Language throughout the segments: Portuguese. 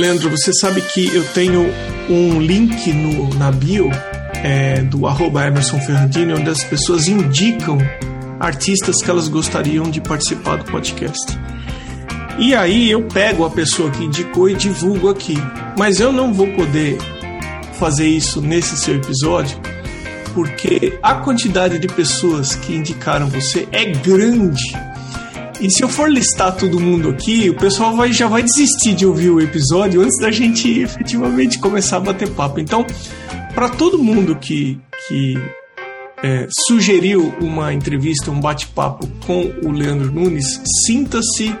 Leandro, você sabe que eu tenho um link no, na bio é, do arroba Emerson Ferrandini, onde as pessoas indicam artistas que elas gostariam de participar do podcast. E aí eu pego a pessoa que indicou e divulgo aqui. Mas eu não vou poder fazer isso nesse seu episódio, porque a quantidade de pessoas que indicaram você é grande e se eu for listar todo mundo aqui, o pessoal vai, já vai desistir de ouvir o episódio antes da gente efetivamente começar a bater papo. Então, para todo mundo que, que é, sugeriu uma entrevista, um bate-papo com o Leandro Nunes, sinta-se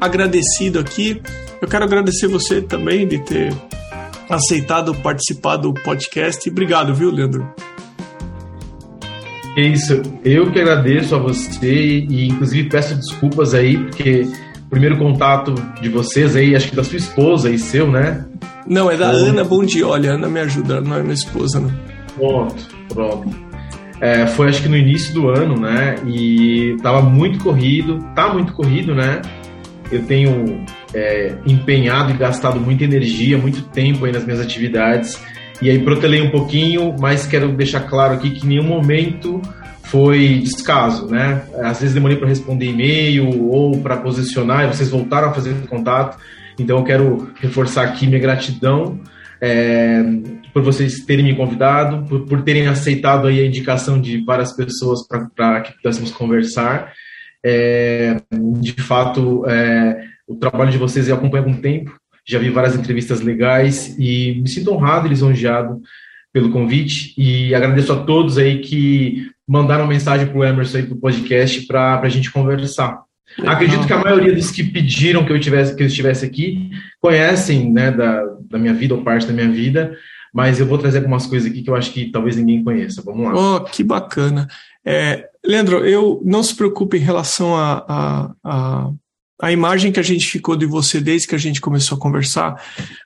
agradecido aqui. Eu quero agradecer você também de ter aceitado participar do podcast. Obrigado, viu, Leandro? É isso, eu que agradeço a você e inclusive peço desculpas aí, porque o primeiro contato de vocês aí, acho que da sua esposa e seu, né? Não, é da Bom. Ana Bondioli, a Ana me ajuda, não é minha esposa, não. Pronto, pronto. É, foi acho que no início do ano, né? E tava muito corrido, tá muito corrido, né? Eu tenho é, empenhado e gastado muita energia, muito tempo aí nas minhas atividades e aí protelei um pouquinho, mas quero deixar claro aqui que em nenhum momento foi descaso, né? Às vezes demorei para responder e-mail ou para posicionar e vocês voltaram a fazer contato. Então eu quero reforçar aqui minha gratidão é, por vocês terem me convidado, por, por, terem aceitado aí a indicação de várias pessoas para que pudéssemos conversar. É, de fato, é, o trabalho de vocês eu acompanho há algum tempo já vi várias entrevistas legais e me sinto honrado e lisonjeado pelo convite e agradeço a todos aí que mandaram mensagem para o Emerson aí para o podcast para a gente conversar. Legal. Acredito que a maioria dos que pediram que eu tivesse que eu estivesse aqui conhecem né, da, da minha vida ou parte da minha vida, mas eu vou trazer algumas coisas aqui que eu acho que talvez ninguém conheça. Vamos lá. Oh, que bacana. É, Leandro, eu não se preocupe em relação a, a, a a imagem que a gente ficou de você desde que a gente começou a conversar,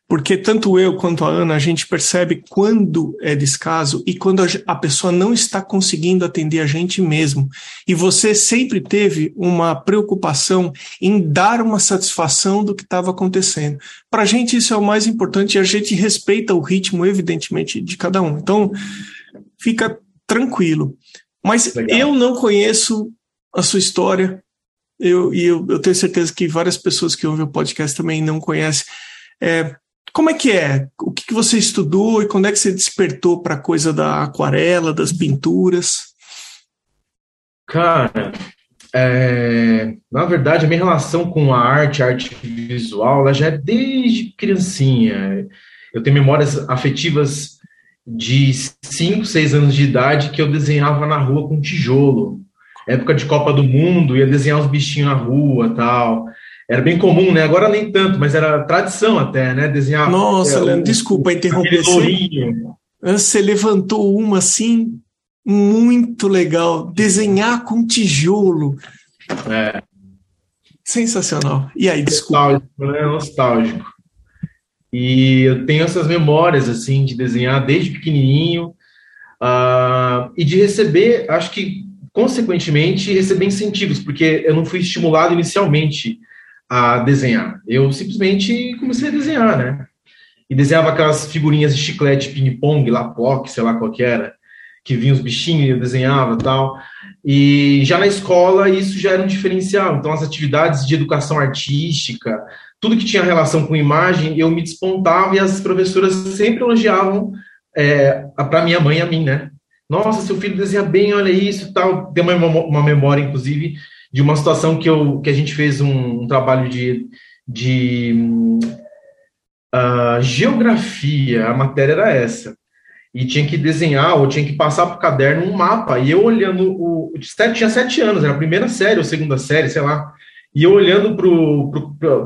porque tanto eu quanto a Ana, a gente percebe quando é descaso e quando a pessoa não está conseguindo atender a gente mesmo. E você sempre teve uma preocupação em dar uma satisfação do que estava acontecendo. Para a gente isso é o mais importante e a gente respeita o ritmo, evidentemente, de cada um. Então, fica tranquilo. Mas Legal. eu não conheço a sua história, eu, e eu, eu, tenho certeza que várias pessoas que ouvem o podcast também não conhecem. É, como é que é? O que, que você estudou e quando é que você despertou para a coisa da aquarela, das pinturas? Cara, é, na verdade, a minha relação com a arte, a arte visual, ela já é desde criancinha. Eu tenho memórias afetivas de 5, 6 anos de idade que eu desenhava na rua com tijolo época de Copa do Mundo, ia desenhar os bichinhos na rua tal. Era bem comum, né? Agora nem tanto, mas era tradição até, né? Desenhar. Nossa, é, Leandro, desculpa interromper. Você levantou uma assim, muito legal. Desenhar com tijolo. É. Sensacional. E aí, desculpa. Nostálgico, né? Nostálgico. E eu tenho essas memórias, assim, de desenhar desde pequenininho. Uh, e de receber, acho que consequentemente, receber incentivos, porque eu não fui estimulado inicialmente a desenhar. Eu simplesmente comecei a desenhar, né? E desenhava aquelas figurinhas de chiclete, ping-pong, lapoc, sei lá qual que era, que vinha os bichinhos e eu desenhava tal. E já na escola isso já era um diferencial. Então as atividades de educação artística, tudo que tinha relação com imagem, eu me despontava e as professoras sempre elogiavam é, para minha mãe e a mim, né? Nossa, seu filho desenha bem, olha isso tal. Tem uma, uma memória, inclusive, de uma situação que, eu, que a gente fez um, um trabalho de, de uh, geografia, a matéria era essa. E tinha que desenhar, ou tinha que passar para o caderno um mapa. E eu olhando, o, tinha sete anos, era a primeira série ou segunda série, sei lá. E eu olhando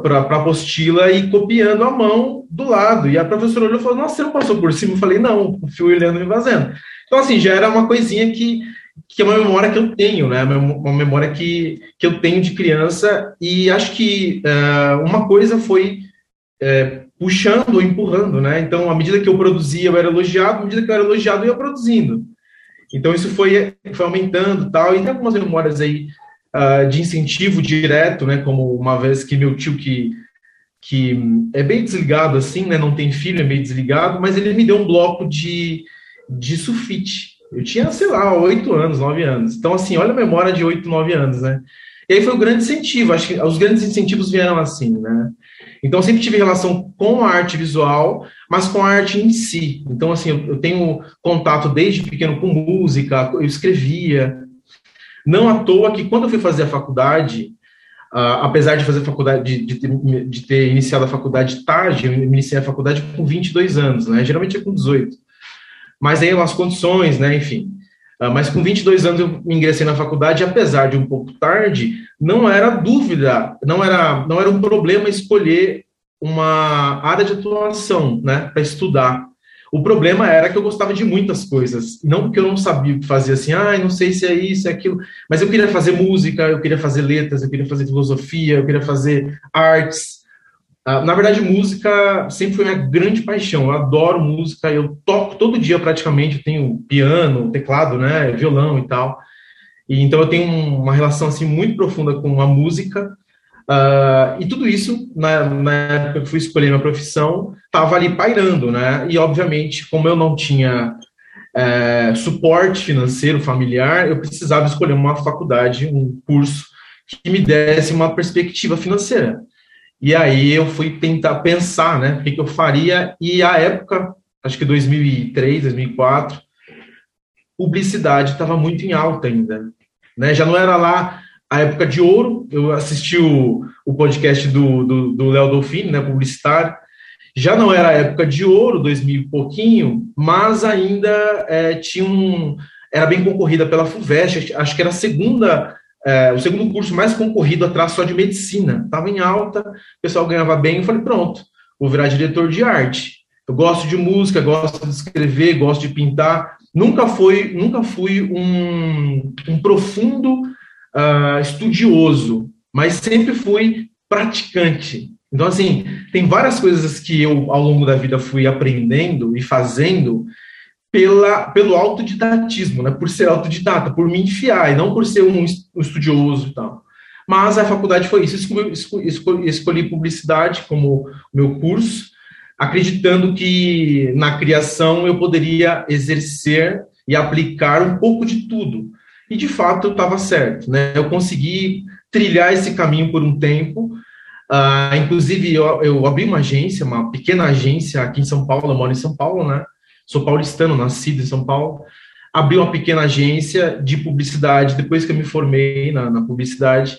para a apostila e copiando a mão do lado. E a professora olhou e falou: Nossa, você não passou por cima? Eu falei: Não, fui olhando e fazendo. Então, assim, já era uma coisinha que, que é uma memória que eu tenho, né? Uma memória que, que eu tenho de criança, e acho que uh, uma coisa foi uh, puxando ou empurrando, né? Então, à medida que eu produzia, eu era elogiado, à medida que eu era elogiado, eu ia produzindo. Então, isso foi, foi aumentando tal, e tem algumas memórias aí uh, de incentivo direto, né? Como uma vez que meu tio que que é bem desligado assim, né? Não tem filho, é meio desligado, mas ele me deu um bloco de, de sulfite. Eu tinha, sei lá, oito anos, nove anos. Então, assim, olha a memória de oito, nove anos, né? E aí foi o grande incentivo. Acho que os grandes incentivos vieram assim, né? Então, eu sempre tive relação com a arte visual, mas com a arte em si. Então, assim, eu, eu tenho contato desde pequeno com música, eu escrevia. Não à toa que quando eu fui fazer a faculdade, uh, apesar de fazer faculdade, de, de, ter, de, ter, iniciado a faculdade tarde, eu iniciei a faculdade com 22 anos, né? Geralmente é com 18. Mas aí as condições, né? Enfim. Uh, mas com 22 anos eu ingressei na faculdade, apesar de um pouco tarde, não era dúvida, não era, não era um problema escolher uma área de atuação, né, para estudar. O problema era que eu gostava de muitas coisas, não porque eu não sabia fazer assim, ah, não sei se é isso, é aquilo, mas eu queria fazer música, eu queria fazer letras, eu queria fazer filosofia, eu queria fazer artes. Uh, na verdade, música sempre foi minha grande paixão. Eu adoro música, eu toco todo dia praticamente. Eu tenho piano, teclado, né, violão e tal. E, então eu tenho uma relação assim muito profunda com a música. Uh, e tudo isso, na, na, época que fui escolher minha profissão, estava ali pairando, né? E, obviamente, como eu não tinha é, suporte financeiro familiar, eu precisava escolher uma faculdade, um curso que me desse uma perspectiva financeira. E aí eu fui tentar pensar, né, o que, que eu faria, e a época, acho que 2003, 2004, publicidade estava muito em alta ainda. Né? Já não era lá a época de ouro, eu assisti o, o podcast do, do, do Léo Dolfini, né, publicitário, já não era a época de ouro, 2000 e pouquinho, mas ainda é, tinha um, era bem concorrida pela FUVEST, acho que era a segunda, é, o segundo curso mais concorrido atrás só de medicina, estava em alta, o pessoal ganhava bem, eu falei, pronto, vou virar diretor de arte. Eu gosto de música, gosto de escrever, gosto de pintar, nunca fui, nunca fui um, um profundo uh, estudioso, mas sempre fui praticante. Então, assim, tem várias coisas que eu, ao longo da vida, fui aprendendo e fazendo pela, pelo autodidatismo, né? por ser autodidata, por me enfiar, e não por ser um, estudioso e tal. Mas a faculdade foi isso. Escolhi, escolhi, escolhi publicidade como meu curso, acreditando que na criação eu poderia exercer e aplicar um pouco de tudo. E de fato estava certo, né? Eu consegui trilhar esse caminho por um tempo. Uh, inclusive, eu, eu, abri uma agência, uma pequena agência aqui em São Paulo, eu moro em São Paulo, né? Sou paulistano, nascido em São Paulo. Abri uma pequena agência de publicidade depois que eu me formei na, na publicidade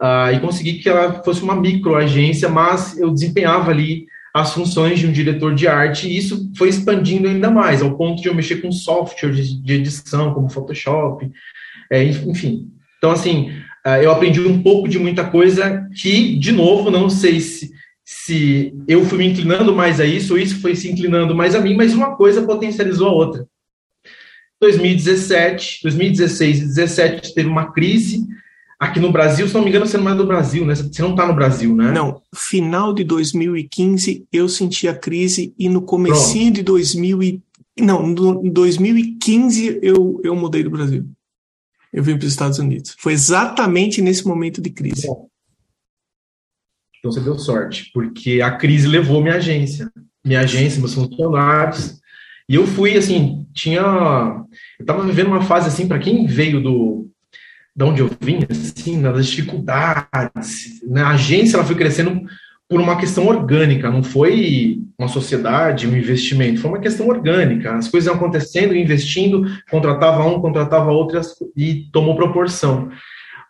uh, e consegui que ela fosse uma microagência, mas eu desempenhava ali as funções de um diretor de arte, e isso foi expandindo ainda mais, ao ponto de eu mexer com software de, de edição, como Photoshop, é, enfim. Então, assim, é, eu aprendi um pouco de muita coisa que, de novo, não sei se, se eu fui me inclinando mais a isso, ou isso foi se inclinando mais a mim, mas uma coisa potencializou a outra. 2017, 2016 e 2017 teve uma crise aqui no Brasil, se não me engano, você não é do Brasil, né? Você não está no Brasil, né? Não, final de 2015 eu senti a crise e no comecinho Pronto. de 2000 e... não, em 2015 eu, eu mudei do Brasil. Eu vim para os Estados Unidos. Foi exatamente nesse momento de crise. Bom, então você deu sorte, porque a crise levou minha agência, minha agência, meus funcionários, e eu fui assim, tinha, eu estava vivendo uma fase assim para quem veio do de onde eu vim, assim, nas dificuldades. Na agência, ela foi crescendo por uma questão orgânica, não foi uma sociedade, um investimento, foi uma questão orgânica. As coisas acontecendo, investindo, contratava um, contratava outro e tomou proporção.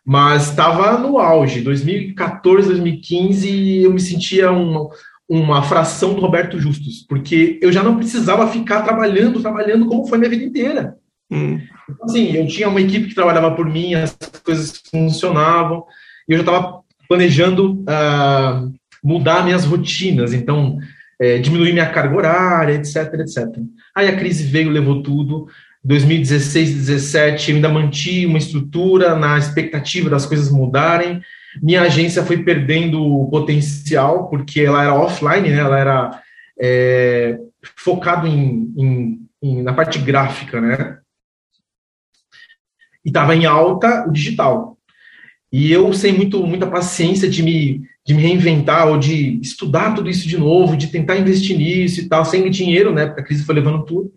Mas estava no auge, 2014, 2015, eu me sentia uma, uma fração do Roberto Justus, porque eu já não precisava ficar trabalhando, trabalhando como foi minha vida inteira. Hum. Então, assim, eu tinha uma equipe que trabalhava por mim, as coisas funcionavam, e eu já estava planejando uh, mudar minhas rotinas, então, é, diminuir minha carga horária, etc, etc. Aí a crise veio, levou tudo. 2016, 2017, eu ainda mantive uma estrutura na expectativa das coisas mudarem. Minha agência foi perdendo o potencial, porque ela era offline, né? ela era é, focado em, em, em, na parte gráfica, né? e estava em alta o digital. E eu, sem muito, muita paciência de me de me reinventar ou de estudar tudo isso de novo, de tentar investir nisso e tal, sem dinheiro, né? Porque a crise foi levando tudo.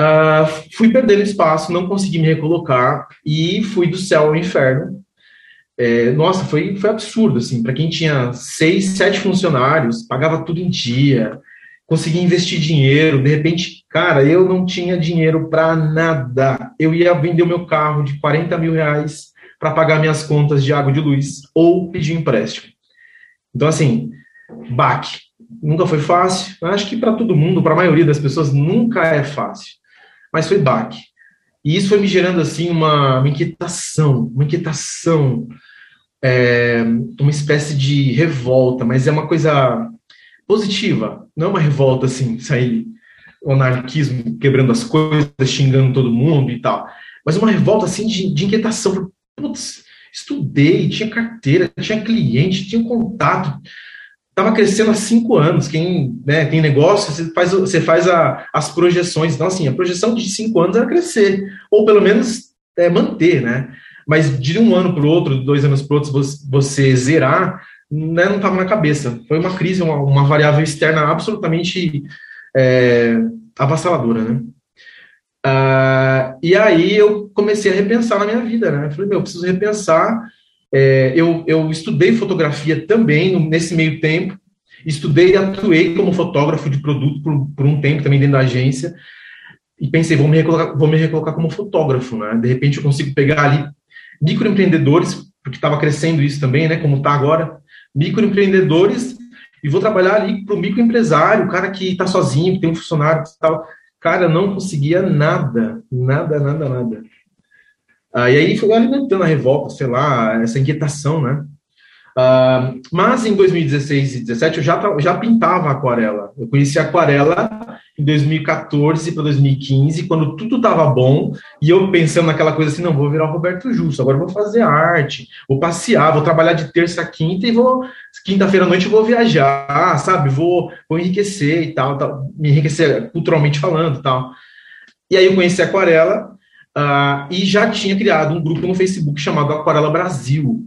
Uh, fui perdendo espaço, não consegui me recolocar e fui do céu ao inferno. É, nossa, foi, foi absurdo, assim, para quem tinha seis, sete funcionários, pagava tudo em dia, conseguia investir dinheiro, de repente, cara, eu não tinha dinheiro para nada. Eu ia vender o meu carro de 40 mil reais para pagar minhas contas de água e de luz ou pedir empréstimo. Então, assim, baque. Nunca foi fácil. Acho que para todo mundo, para a maioria das pessoas, nunca é fácil mas foi baque. E isso foi me gerando assim uma, uma inquietação, uma inquietação, é, uma espécie de revolta, mas é uma coisa positiva, não é uma revolta assim, sair o anarquismo quebrando as coisas, xingando todo mundo e tal, mas uma revolta assim de, de inquietação. Putz, estudei, tinha carteira, tinha cliente, tinha contato, estava crescendo há cinco anos. Quem né, tem negócio, você faz, você faz a, as projeções. Então, assim, a projeção de cinco anos era crescer, ou pelo menos é, manter, né? Mas de um ano para o outro, dois anos para o outro, você, zerar, né, não estava na cabeça. Foi uma crise, uma, uma variável externa absolutamente é, avassaladora, né? Uh, e aí eu comecei a repensar na minha vida, né? Falei, meu, eu preciso repensar é, eu, eu estudei fotografia também nesse meio tempo, estudei e atuei como fotógrafo de produto por, por, um tempo também dentro da agência, e pensei, vou me recolocar, vou me recolocar como fotógrafo, né? De repente eu consigo pegar ali microempreendedores, porque estava crescendo isso também, né? Como está agora, microempreendedores, e vou trabalhar ali para o microempresário, o cara que está sozinho, que tem um funcionário e tal. Cara, não conseguia nada, nada, nada, nada. Ah, e aí foi alimentando a revolta, sei lá, essa inquietação, né? Uh, mas em 2016 e 2017 eu já, já pintava aquarela. Eu conheci aquarela em 2014 para 2015, quando tudo estava bom, e eu pensando naquela coisa assim, não, vou virar o Roberto Justo, agora vou fazer arte, vou passear, vou trabalhar de terça a quinta e vou, quinta-feira à noite vou viajar, sabe? Vou, vou enriquecer e tal, tal, me enriquecer culturalmente falando tal. E aí eu conheci aquarela, Uh, e já tinha criado um grupo no Facebook chamado Aquarela Brasil.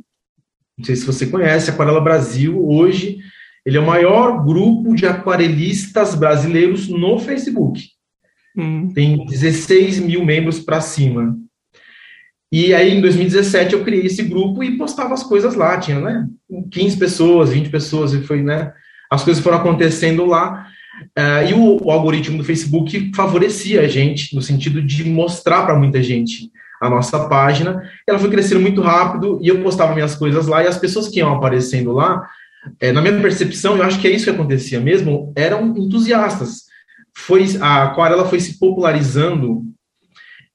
Não sei se você conhece, Aquarela Brasil, hoje ele é o maior grupo de aquarelistas brasileiros no Facebook. Hum. Tem 16 mil membros para cima. E aí, em 2017, eu criei esse grupo e postava as coisas lá. Tinha, né, 15 pessoas, 20 pessoas, e foi, né, as coisas foram acontecendo lá. Uh, e o, o, algoritmo do Facebook favorecia a gente, no sentido de mostrar para muita gente a nossa página. Ela foi crescendo muito rápido e eu postava minhas coisas lá, e as pessoas que iam aparecendo lá, é, na minha percepção, eu acho que é isso que acontecia mesmo, eram entusiastas. Foi, a aquarela foi se popularizando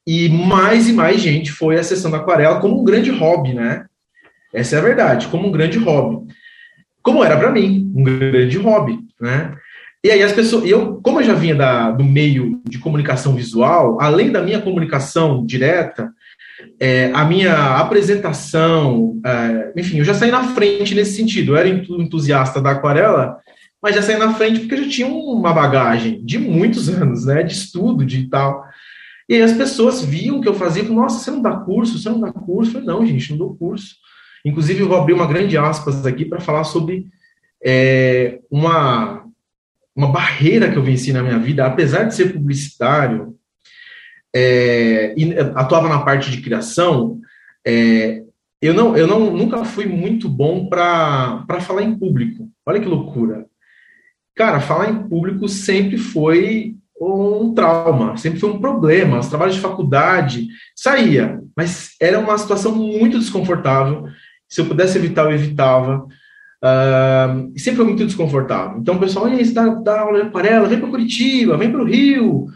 e mais e mais gente foi acessando a aquarela como um grande hobby, né? Essa é a verdade, como um grande hobby. Como era para mim, um grande hobby, né? E aí as pessoas, eu, como eu já vinha da, do meio de comunicação visual, além da minha comunicação direta, é, a minha apresentação, é, enfim, eu já saí na frente nesse sentido. Eu era entusiasta da aquarela, mas já saí na frente porque eu já tinha uma bagagem de muitos anos, né, de estudo, de tal. E aí as pessoas viam que eu fazia, nossa, você não dá curso, você não dá curso? Eu falei, não, gente, não dou curso. Inclusive, eu vou abrir uma grande aspas aqui para falar sobre é, uma uma barreira que eu venci na minha vida, apesar de ser publicitário, é, e atuava na parte de criação, é, eu não, eu não, nunca fui muito bom para falar em público. Olha que loucura. Cara, falar em público sempre foi um trauma, sempre foi um problema. Os trabalhos de faculdade saía, mas era uma situação muito desconfortável. Se eu pudesse evitar, eu evitava. Uh, sempre foi muito desconfortável. Então o pessoal, e aí, você dá, dá aula de aquarela, vem para Curitiba, vem para o Rio.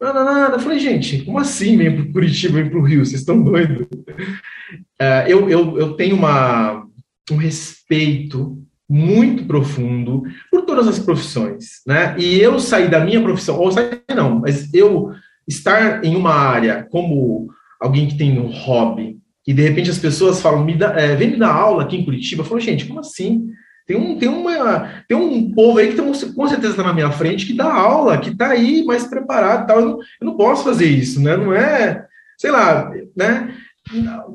Nada, nada. Eu falei, gente, como assim vem para Curitiba, vem para o Rio? Vocês estão doidos? Uh, eu, eu, eu tenho uma, um respeito muito profundo por todas as profissões, né? E eu sair da minha profissão, ou sair não, mas eu estar em uma área como alguém que tem um hobby, que de repente as pessoas falam, me dá, é, vem me dar aula aqui em Curitiba. Eu falo, gente, como assim? Tem um, tem uma, tem um povo aí que tá, com certeza está na minha frente que dá aula, que está aí mais preparado tal. Eu não, eu não posso fazer isso, né? Não é, sei lá, né?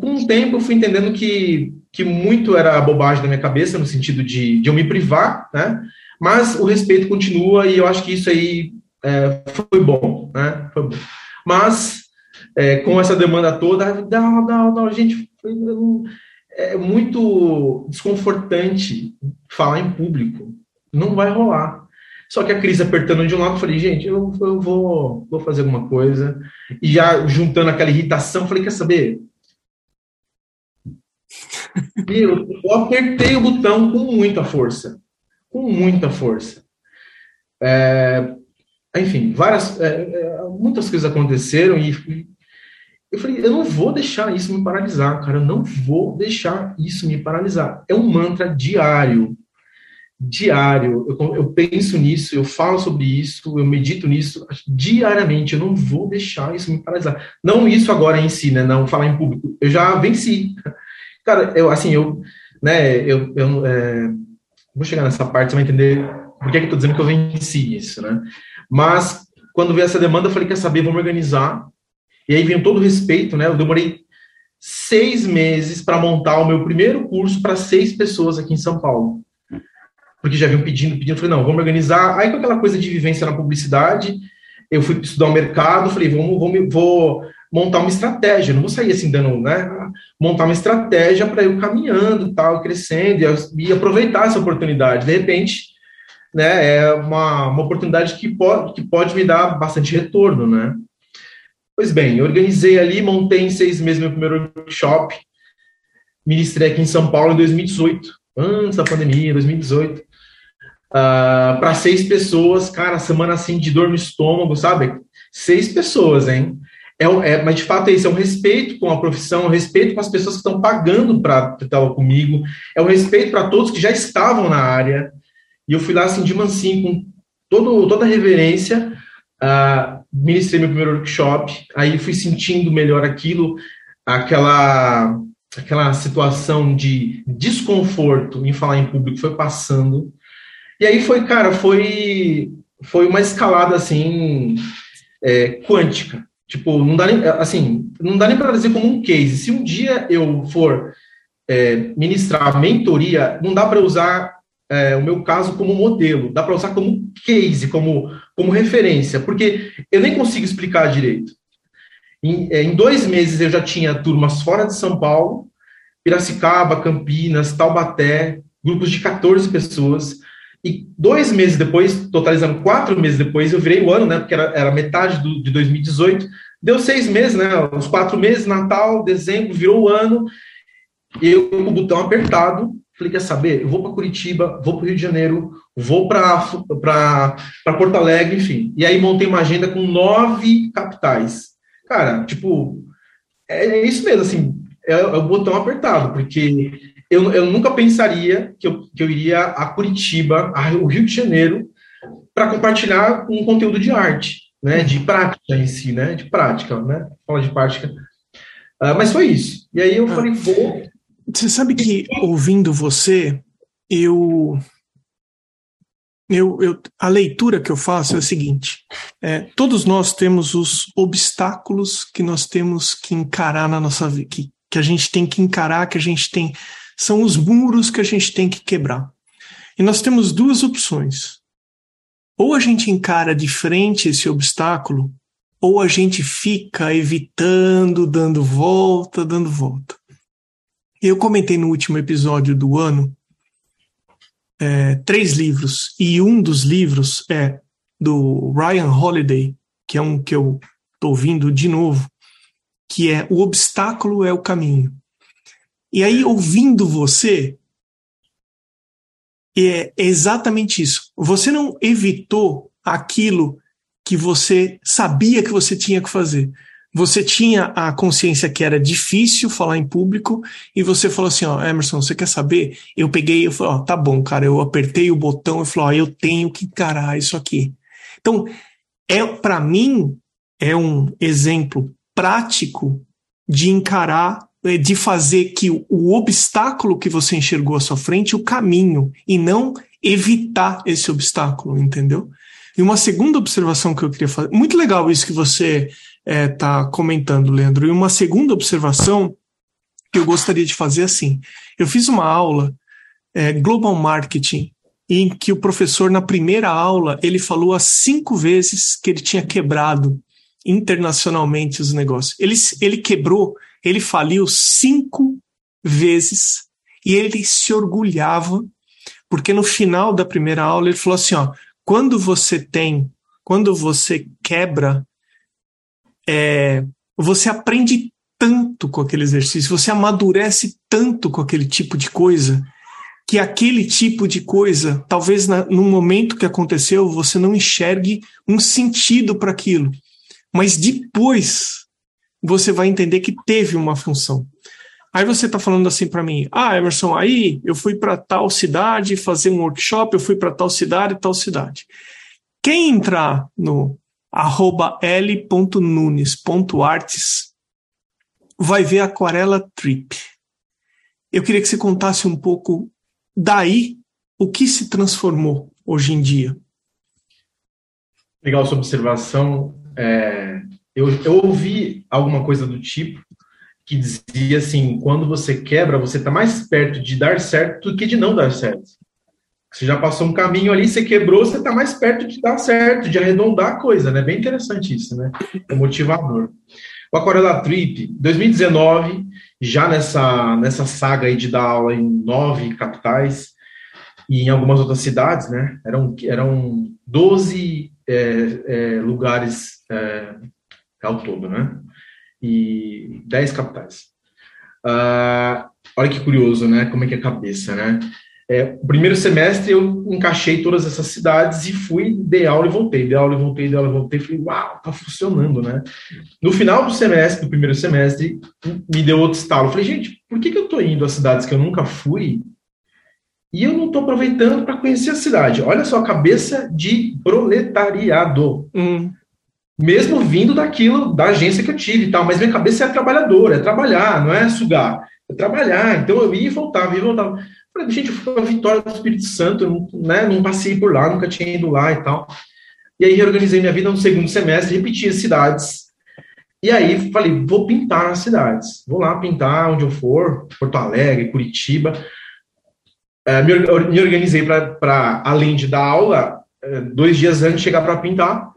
Com um tempo eu fui entendendo que, que muito era bobagem na minha cabeça, no sentido de, de eu me privar, né? Mas o respeito continua e eu acho que isso aí é, foi bom, né? Foi bom. Mas é, com essa demanda toda, não, não, não, gente, é muito desconfortante falar em público. Não vai rolar. Só que a crise apertando de um lado, eu falei, gente, eu, eu vou, vou fazer alguma coisa. E já juntando aquela irritação, falei, quer saber? Eu, eu apertei o botão com muita força. Com muita força. É, enfim, várias, é, é, muitas coisas aconteceram e eu falei, eu não vou deixar isso me paralisar, cara, eu não vou deixar isso me paralisar. É um mantra diário, diário. Eu, eu penso nisso, eu falo sobre isso, eu medito nisso diariamente. Eu não vou deixar isso me paralisar. Não isso agora em si, né? Não falar em público. Eu já venci. Cara, eu assim, eu, né? Eu, eu é, vou chegar nessa parte, você vai entender por que, que eu tô dizendo que eu venci isso, né? Mas quando veio essa demanda, eu falei, quer saber, vamos organizar. E aí veio todo o respeito, né? Eu demorei seis meses para montar o meu primeiro curso para seis pessoas aqui em São Paulo. Porque já vinham pedindo, pedindo, falei, não, vamos organizar. Aí com aquela coisa de vivência na publicidade, eu fui estudar o mercado, falei, vamos, vamos vou montar uma estratégia, não vou sair assim dando, né? Montar uma estratégia para eu caminhando, tal, crescendo e, e aproveitar essa oportunidade. De repente, né, é uma, uma oportunidade que pode, que pode me dar bastante retorno, né? Pois bem, organizei ali, montei em seis meses meu primeiro workshop, ministrei aqui em São Paulo em 2018, antes da pandemia, 2018, uh, para seis pessoas, cara, semana assim de dor no estômago, sabe? Seis pessoas, hein? É, é, mas de fato é isso, é um respeito com a profissão, um respeito com as pessoas que estão pagando para estar comigo, é um respeito para todos que já estavam na área. E eu fui lá assim de mansinho, com todo, toda a reverência, uh, ministrei meu primeiro workshop, aí fui sentindo melhor aquilo, aquela aquela situação de desconforto em falar em público foi passando. E aí foi, cara, foi foi uma escalada assim é, quântica. Tipo, não dá nem assim, não dá nem para dizer como um case. Se um dia eu for é, ministrar mentoria, não dá para usar é, o meu caso como modelo, dá para usar como case, como, como referência, porque eu nem consigo explicar direito. Em, é, em, dois meses eu já tinha turmas fora de São Paulo, Piracicaba, Campinas, Taubaté, grupos de 14 pessoas. E dois meses depois, totalizando quatro meses depois, eu virei o ano, né? Porque era, era metade do, de 2018. Deu seis meses, né? Os quatro meses, Natal, dezembro, virou o ano. Eu com o botão apertado, Falei, quer saber? Eu vou para Curitiba, vou para o Rio de Janeiro, vou para Porto Alegre, enfim. E aí montei uma agenda com nove capitais. Cara, tipo, é, isso mesmo, assim, é, é, o botão apertado, porque eu, eu nunca pensaria que eu, que eu iria a Curitiba, ao Rio de Janeiro, para compartilhar um conteúdo de arte, né, de prática em si, né, de prática, né, fala de prática. Uh, mas foi isso. E aí eu ah. falei, vou você sabe que ouvindo você, eu, eu, eu a leitura que eu faço é a seguinte: é, todos nós temos os obstáculos que nós temos que encarar na nossa vida, que, que a gente tem que encarar, que a gente tem. São os muros que a gente tem que quebrar. E nós temos duas opções. Ou a gente encara de frente esse obstáculo, ou a gente fica evitando, dando volta, dando volta. Eu comentei no último episódio do ano é, três livros, e um dos livros é do Ryan Holiday, que é um que eu estou ouvindo de novo, que é O Obstáculo é o Caminho. E aí, ouvindo você, é exatamente isso. Você não evitou aquilo que você sabia que você tinha que fazer você tinha a consciência que era difícil falar em público e você falou assim, ó, Emerson, você quer saber? Eu peguei, eu falei, ó, tá bom, cara, eu apertei o botão e falei, ó, eu tenho que encarar isso aqui. Então, é para mim é um exemplo prático de encarar, é, de fazer que o obstáculo que você enxergou à sua frente, o caminho, e não evitar esse obstáculo, entendeu? E uma segunda observação que eu queria fazer, muito legal isso que você está é, tá comentando, Leandro. E uma segunda observação que eu gostaria de fazer assim. Eu fiz uma aula é, Global Marketing em que o professor, na primeira aula, ele falou as cinco vezes que ele tinha quebrado internacionalmente os negócios. Ele, ele quebrou, ele faliu cinco vezes e ele se orgulhava, porque no final da primeira aula ele falou assim: ó, quando você tem, quando você quebra, é, você aprende tanto com aquele exercício, você amadurece tanto com aquele tipo de coisa que aquele tipo de coisa, talvez na, no momento que aconteceu, você não enxergue um sentido para aquilo. Mas depois você vai entender que teve uma função. Aí você está falando assim para mim: ah, Emerson, aí eu fui para tal cidade fazer um workshop, eu fui para tal cidade, tal cidade. Quem entrar no arroba l.nunes.artes vai ver Aquarela Trip. Eu queria que você contasse um pouco Daí, o que se transformou hoje em dia? Legal sua observação. É, eu, eu ouvi alguma coisa do tipo que dizia assim: quando você quebra, você está mais perto de dar certo do que de não dar certo. Você já passou um caminho ali, você quebrou, você está mais perto de dar certo, de arredondar a coisa, né? Bem interessante isso, né? É motivador. O Aquarela Trip, 2019, já nessa, nessa saga aí de dar aula em nove capitais e em algumas outras cidades, né? Eram, eram 12 é, é, lugares é, ao todo, né? E 10 capitais. Uh, olha que curioso, né? Como é que é a cabeça, né? É, primeiro semestre eu encaixei todas essas cidades e fui, dei aula e voltei, dei aula e voltei, dei aula e voltei, falei, uau, tá funcionando, né? No final do semestre, do primeiro semestre, me deu outro estalo. falei, gente, por que, que eu tô indo a cidades que eu nunca fui e eu não tô aproveitando para conhecer a cidade? Olha só, a cabeça de proletariado. Hum. Mesmo vindo daquilo, da agência que eu tive e tal, mas minha cabeça é trabalhadora, é trabalhar, não é sugar, é trabalhar. Então eu ia e voltava, ia e voltava. Falei, gente, foi a vitória do Espírito Santo, né? Não passei por lá, nunca tinha ido lá e tal. E aí reorganizei minha vida no segundo semestre, repeti as cidades. E aí falei, vou pintar as cidades. Vou lá pintar onde eu for, Porto Alegre, Curitiba. É, me, me, organizei para, além de dar aula, é, dois dias antes de chegar para pintar.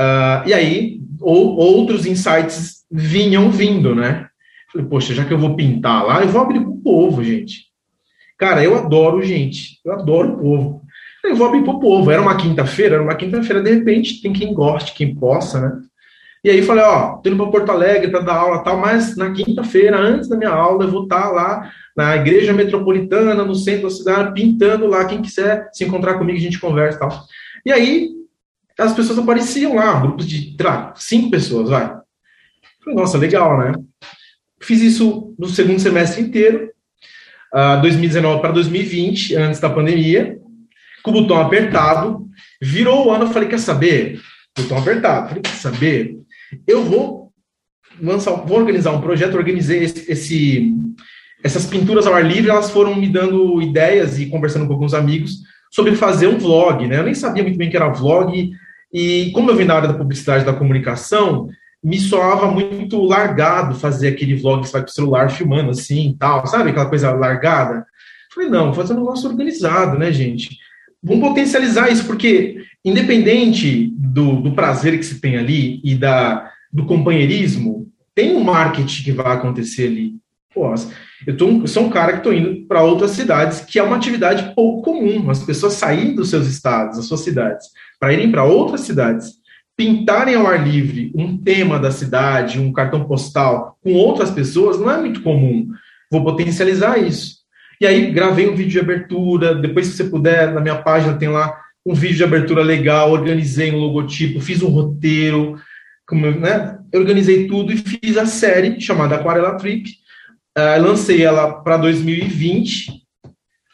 Uh, e aí, ou, outros insights vinham vindo, né? Falei, poxa, já que eu vou pintar lá, eu vou abrir para o povo, gente. Cara, eu adoro gente, eu adoro o povo. Eu vou abrir pro povo. Era uma quinta-feira, era uma quinta-feira, de repente, tem quem goste, quem possa, né? E aí falei, ó, tô indo para Porto Alegre para dar aula tal, mas na quinta-feira, antes da minha aula, eu vou estar tá lá na igreja metropolitana, no centro da cidade, pintando lá. Quem quiser se encontrar comigo, a gente conversa e tal. E aí, as pessoas apareciam lá, grupos de lá, cinco pessoas, vai. Falei, nossa, legal, né? Fiz isso no segundo semestre inteiro uh, ah, 2019 para 2020, antes da pandemia, com o botão apertado. Virou o ano, eu falei, quer saber? Botão apertado. Falei, quer saber? Eu vou lançar, vou organizar um projeto, organizei esse, esse, essas pinturas ao ar livre, elas foram me dando ideias e conversando com alguns amigos sobre fazer um vlog, né? Eu nem sabia muito bem o que era vlog, e como eu vim da área da publicidade da comunicação, me soava muito largado fazer aquele vlog que você vai com o celular filmando assim tal, sabe? Aquela coisa largada. Falei, não, vou fazer um negócio organizado, né, gente? Vamos potencializar isso, porque independente do, do prazer que se tem ali e da, do companheirismo, tem um marketing que vai acontecer ali. Pô, eu, tô, eu sou um cara que estou indo para outras cidades, que é uma atividade pouco comum. As pessoas saírem dos seus estados, das suas cidades, para irem para outras cidades pintarem ao ar livre um tema da cidade, um cartão postal com outras pessoas, não é muito comum. Vou potencializar isso. E aí gravei um vídeo de abertura, depois se você puder, na minha página tem lá um vídeo de abertura legal, organizei um logotipo, fiz um roteiro, como, né? organizei tudo e fiz a série chamada Aquarela Trip. Uh, lancei ela para 2020,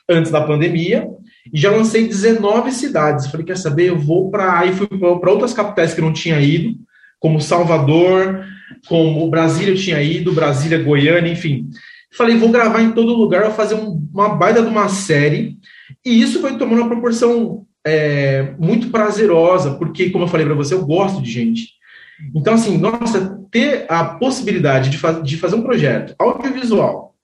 antes da pandemia, e já lancei 19 cidades. Falei, quer saber? Eu vou para. Aí fui para outras capitais que não tinha ido, como Salvador, como Brasília eu tinha ido, Brasília, Goiânia, enfim. Falei, vou gravar em todo lugar, vou fazer um, uma baita de uma série. E isso foi tomando uma proporção é, muito prazerosa, porque, como eu falei para você, eu gosto de gente. Então, assim, nossa, ter a possibilidade de, faz, de fazer um projeto audiovisual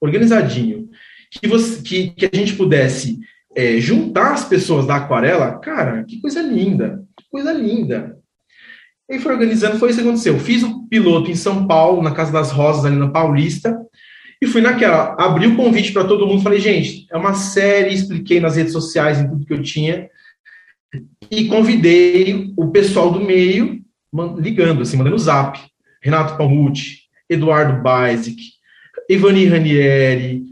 organizadinho, que, você, que, que a gente pudesse é, juntar as pessoas da aquarela, cara, que coisa linda, que coisa linda. E foi organizando, foi isso que aconteceu. Fiz o piloto em São Paulo, na Casa das Rosas, ali na Paulista, e fui naquela, abri o convite para todo mundo, falei, gente, é uma série, expliquei nas redes sociais, em tudo que eu tinha, e convidei o pessoal do meio, ligando, assim, mandando zap. Renato Palmucci, Eduardo Basic, Ivani Ranieri,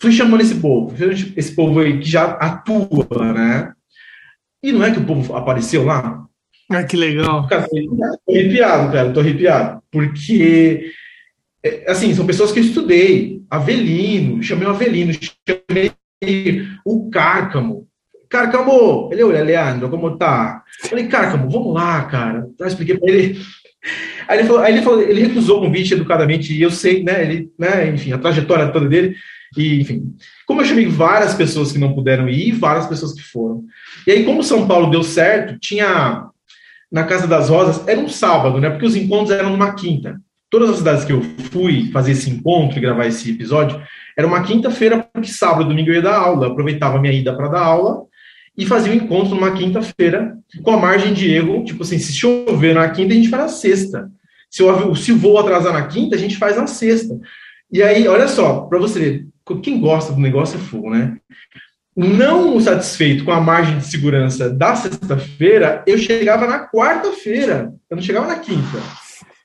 fui chamando esse povo, esse povo aí que já atua, né? E não é que o povo apareceu lá? Ah, que legal. Cara, tô arrepiado, cara, tô arrepiado. Porque, é, assim, são pessoas que eu estudei. Avelino, chamei o Avelino, chamei o Cárcamo. Cárcamo, ele, olha, Leandro, como tá? Falei, Cárcamo, vamos lá, cara. Eu expliquei ele. Aí ele falou, aí ele, falou, ele recusou o convite educadamente, e eu sei, né, ele, né, enfim, a trajetória toda dele, e, enfim. Como eu chamei várias pessoas que não puderam ir, várias pessoas que foram. E aí, como São Paulo deu certo, tinha na Casa das Rosas, era um sábado, né? Porque os encontros eram numa quinta. Todas as cidades que eu fui fazer esse encontro e gravar esse episódio, era uma quinta-feira, porque sábado e domingo eu ia dar aula. Eu aproveitava minha ida para dar aula e fazia um encontro numa quinta-feira, com a margem de erro, tipo assim, se chover na quinta, a gente faz na sexta. Se o, se o voo atrasar na quinta, a gente faz na sexta. E aí, olha só, para você ver, quem gosta do negócio é fogo, né? Não satisfeito com a margem de segurança da sexta-feira, eu chegava na quarta-feira. Eu não chegava na quinta.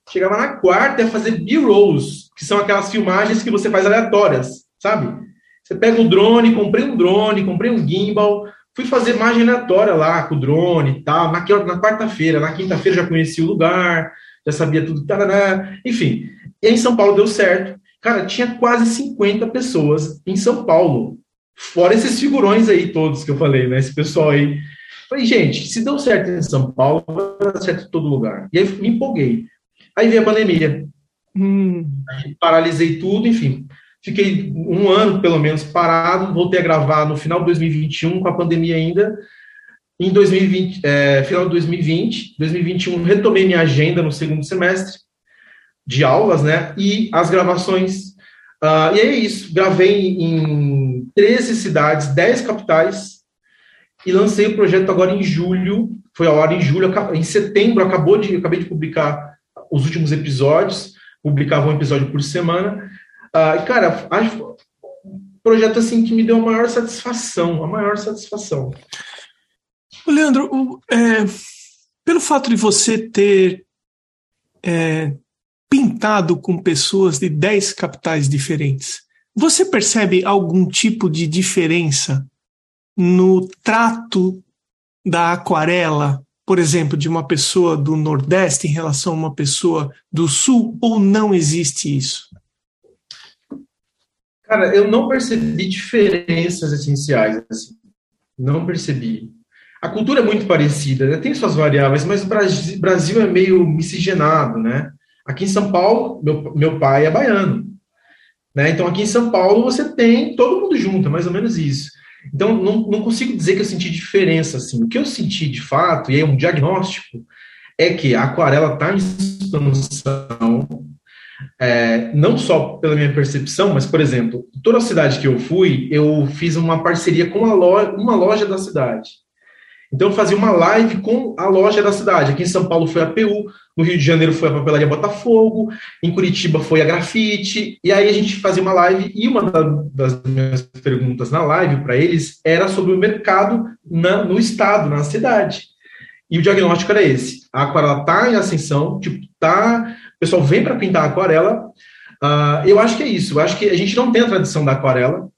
Chegava na quarta a fazer B-rolls, que são aquelas filmagens que você faz aleatórias, sabe? Você pega o drone, comprei um drone, comprei um gimbal, fui fazer imagem aleatória lá com o drone e tal. Na, na quarta-feira, na quinta-feira já conheci o lugar, já sabia tudo. Tarará, enfim. E aí em São Paulo deu certo. Cara, tinha quase 50 pessoas em São Paulo Fora esses figurões aí todos que eu falei, né? Esse pessoal aí. Falei, gente, se deu certo em São Paulo, vai dar certo em todo lugar. E aí me empolguei. Aí veio a pandemia. Hum. Paralisei tudo, enfim. Fiquei um ano, pelo menos, parado. Voltei a gravar no final de 2021, com a pandemia ainda. Em 2020, é, final de 2020, 2021, retomei minha agenda no segundo semestre de aulas, né? E as gravações Uh, e é isso. Gravei em 13 cidades, 10 capitais, e lancei o projeto agora em julho. Foi a hora em julho, em setembro, acabou de, acabei de publicar os últimos episódios, publicava um episódio por semana. Uh, cara, acho projeto assim que me deu a maior satisfação, a maior satisfação. Leandro, o, é, pelo fato de você ter é, pintado com pessoas de dez capitais diferentes. Você percebe algum tipo de diferença no trato da aquarela, por exemplo, de uma pessoa do Nordeste em relação a uma pessoa do Sul, ou não existe isso? Cara, eu não percebi diferenças essenciais. Assim. Não percebi. A cultura é muito parecida, né? tem suas variáveis, mas o Brasil é meio miscigenado, né? Aqui em São Paulo, meu, meu pai é baiano. Né? Então, aqui em São Paulo, você tem todo mundo junto, é mais ou menos isso. Então, não, não consigo dizer que eu senti diferença. Assim. O que eu senti de fato, e é um diagnóstico, é que a aquarela está em expansão, é, não só pela minha percepção, mas, por exemplo, toda a cidade que eu fui, eu fiz uma parceria com loja, uma loja da cidade. Então, eu fazia uma live com a loja da cidade. Aqui em São Paulo foi a PU, no Rio de Janeiro foi a Papelaria Botafogo, em Curitiba foi a Grafite, e aí a gente fazia uma live, e uma das minhas perguntas na live para eles era sobre o mercado na, no estado, na cidade. E o diagnóstico era esse: a aquarela está em ascensão, tipo, tá, pessoal vem para pintar aquarela. Uh, eu acho que é isso. Eu acho que a gente não tem a tradição da aquarela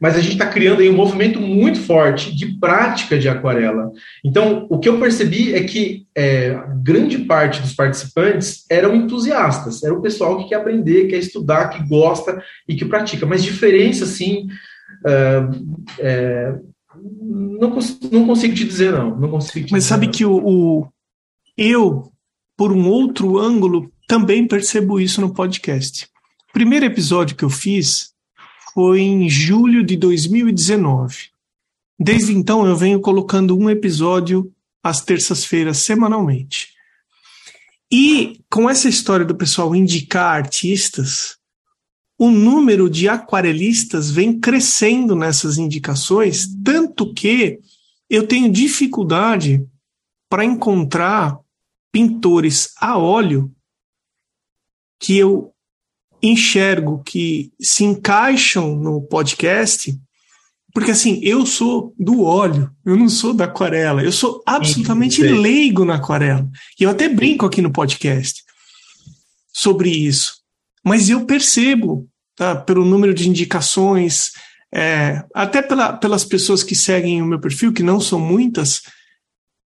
mas a gente está criando aí um movimento muito forte de prática de aquarela. Então, o que eu percebi é que é, grande parte dos participantes eram entusiastas, era o pessoal que quer aprender, quer estudar, que gosta e que pratica. Mas diferença, assim, é, é, não, cons não consigo te dizer, não. não consigo mas sabe não. que o, o, eu, por um outro ângulo, também percebo isso no podcast. O primeiro episódio que eu fiz foi em julho de 2019. Desde então eu venho colocando um episódio às terças-feiras semanalmente. E com essa história do pessoal indicar artistas, o número de aquarelistas vem crescendo nessas indicações, tanto que eu tenho dificuldade para encontrar pintores a óleo que eu enxergo que se encaixam no podcast, porque assim, eu sou do óleo, eu não sou da aquarela, eu sou absolutamente leigo na aquarela. E eu até brinco aqui no podcast sobre isso. Mas eu percebo, tá, pelo número de indicações, é, até pela, pelas pessoas que seguem o meu perfil, que não são muitas,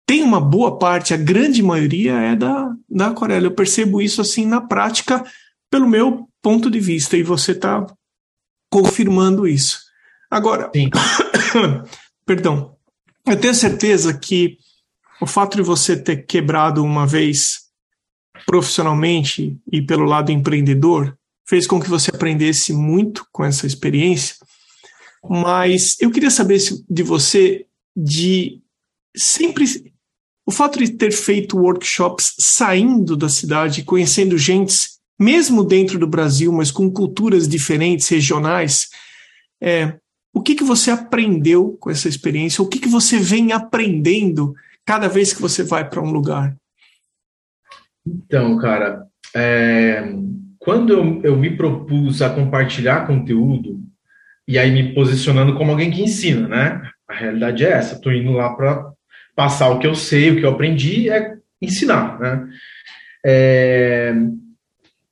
tem uma boa parte, a grande maioria é da, da aquarela. Eu percebo isso assim na prática, pelo meu ponto de vista, e você está confirmando isso. Agora, perdão, eu tenho certeza que o fato de você ter quebrado uma vez profissionalmente e pelo lado empreendedor fez com que você aprendesse muito com essa experiência. Mas eu queria saber de você de sempre o fato de ter feito workshops saindo da cidade, conhecendo gente mesmo dentro do Brasil, mas com culturas diferentes, regionais, é, o que, que você aprendeu com essa experiência? O que, que você vem aprendendo cada vez que você vai para um lugar? Então, cara, é, quando eu, eu me propus a compartilhar conteúdo, e aí me posicionando como alguém que ensina, né? A realidade é essa, estou indo lá para passar o que eu sei, o que eu aprendi, é ensinar, né? É,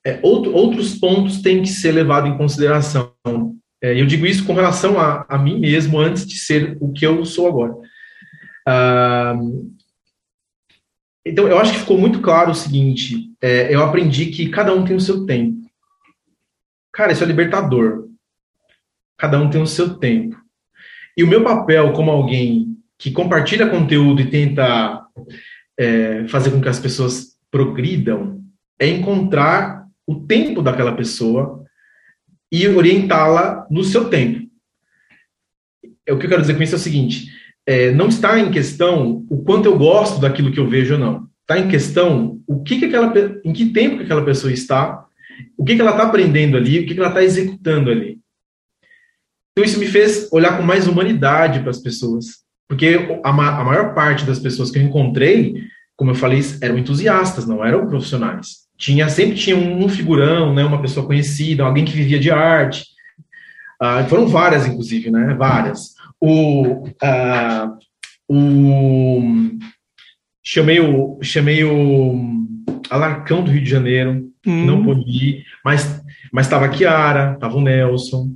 é, outro, outros pontos têm que ser levados em consideração. É, eu digo isso com relação a, a, mim mesmo antes de ser o que eu sou agora. Ah, então, eu acho que ficou muito claro o seguinte: é, eu aprendi que cada um tem o seu tempo. Cara, isso é libertador. Cada um tem o seu tempo. E o meu papel como alguém que compartilha conteúdo e tenta é, fazer com que as pessoas progridam é encontrar o tempo daquela pessoa e orientá-la no seu tempo. É, o que eu quero dizer com isso é o seguinte: é, não está em questão o quanto eu gosto daquilo que eu vejo ou não. Está em questão o que, que aquela, em que tempo que aquela pessoa está, o que, que ela está aprendendo ali, o que, que ela está executando ali. Então isso me fez olhar com mais humanidade para as pessoas, porque a, a maior parte das pessoas que eu encontrei, como eu falei, eram entusiastas, não eram profissionais tinha sempre tinha um figurão, né, uma pessoa conhecida, alguém que vivia de arte. Uh, foram várias, inclusive, né? Várias. O, uh, o chamei o chamei o Alarcão do Rio de Janeiro, hum. não pude ir, mas mas estava a Kiara, estava o Nelson,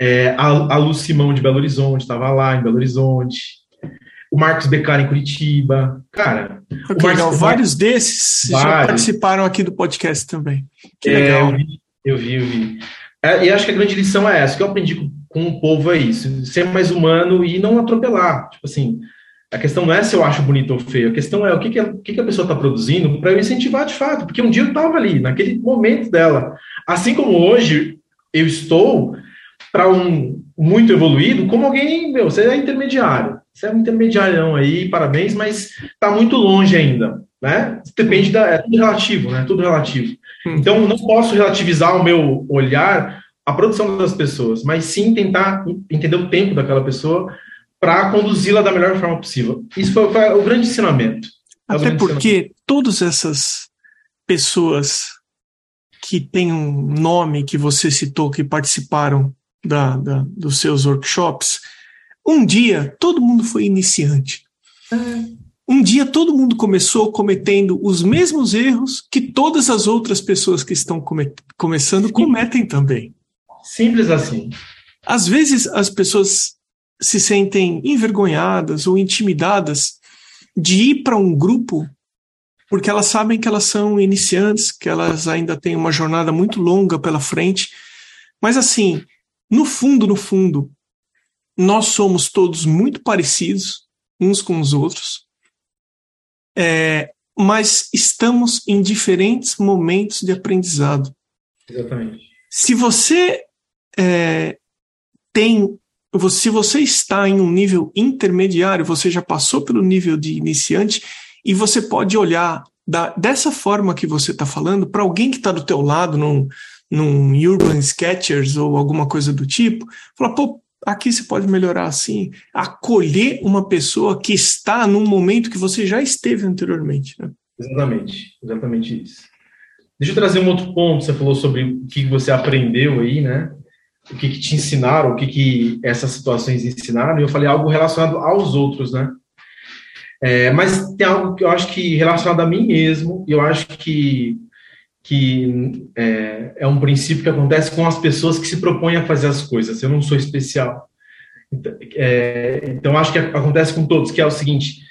é, a, a Lu Simão de Belo Horizonte estava lá em Belo Horizonte o Marcos Beccari em Curitiba. Cara, okay, legal. vários desses vários. já participaram aqui do podcast também. Que é, legal. Eu vi, eu vi. Eu vi. É, e acho que a grande lição é essa, que eu aprendi com, com o povo é isso, ser mais humano e não atropelar. Tipo assim, a questão não é se eu acho bonito ou feio, a questão é o que, que, a, o que, que a pessoa está produzindo para eu incentivar de fato, porque um dia eu estava ali, naquele momento dela. Assim como hoje eu estou para um muito evoluído, como alguém, meu, você é intermediário. Você é um intermediário aí, parabéns, mas está muito longe ainda, né? Depende da. É tudo relativo, né? Tudo relativo. Hum. Então, não posso relativizar o meu olhar a produção das pessoas, mas sim tentar entender o tempo daquela pessoa para conduzi-la da melhor forma possível. Isso foi, foi o grande ensinamento. É Até grande porque ensinamento. todas essas pessoas que têm um nome que você citou, que participaram da, da dos seus workshops, um dia, todo mundo foi iniciante. Um dia, todo mundo começou cometendo os mesmos erros que todas as outras pessoas que estão come começando cometem também. Simples assim. Às vezes, as pessoas se sentem envergonhadas ou intimidadas de ir para um grupo porque elas sabem que elas são iniciantes, que elas ainda têm uma jornada muito longa pela frente. Mas, assim, no fundo, no fundo, nós somos todos muito parecidos uns com os outros, é, mas estamos em diferentes momentos de aprendizado. Exatamente. Se você é, tem, se você está em um nível intermediário, você já passou pelo nível de iniciante e você pode olhar da, dessa forma que você está falando para alguém que está do teu lado num, num Urban Sketchers ou alguma coisa do tipo, falar, pô, aqui você pode melhorar assim, acolher uma pessoa que está num momento que você já esteve anteriormente. Né? Exatamente, exatamente isso. Deixa eu trazer um outro ponto. Você falou sobre o que você aprendeu aí, né? O que, que te ensinaram, o que, que essas situações ensinaram. E eu falei algo relacionado aos outros, né? É, mas tem algo que eu acho que relacionado a mim mesmo, e eu acho que, que é, é, um princípio que acontece com as pessoas que se propõem a fazer as coisas. Eu não sou especial. Então, é, então acho que acontece com todos, que é o seguinte: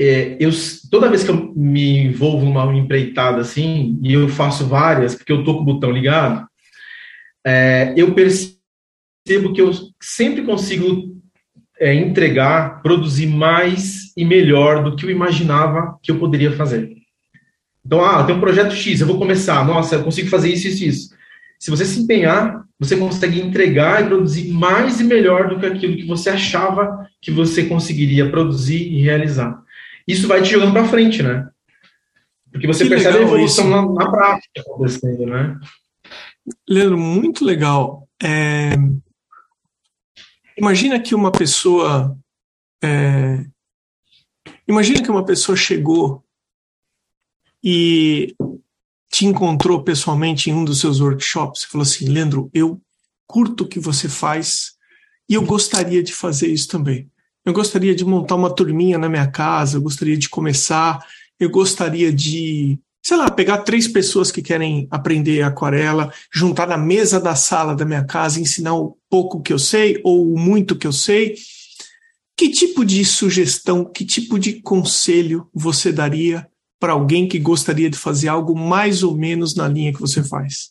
é, eu, toda vez que eu me envolvo numa empreitada assim, e eu faço várias, porque eu tô com o botão ligado, é, eu percebo que eu sempre consigo é, entregar, produzir mais e melhor do que eu imaginava que eu poderia fazer. Então, ah, tem um projeto X, eu vou começar, nossa, eu consigo fazer isso, isso, isso. Se você se empenhar, você consegue entregar e produzir mais e melhor do que aquilo que você achava que você conseguiria produzir e realizar. Isso vai te jogando para frente, né? Porque você que percebe a evolução na, na, prática acontecendo, né? Leandro, muito legal. É... Imagina que uma pessoa. É... Imagina que uma pessoa chegou e te encontrou pessoalmente em um dos seus workshops e falou assim: Leandro, eu curto o que você faz e eu gostaria de fazer isso também. Eu gostaria de montar uma turminha na minha casa, eu gostaria de começar, eu gostaria de sei lá, pegar três pessoas que querem aprender aquarela, juntar na mesa da sala da minha casa, ensinar o pouco que eu sei ou o muito que eu sei. Que tipo de sugestão, que tipo de conselho você daria para alguém que gostaria de fazer algo mais ou menos na linha que você faz?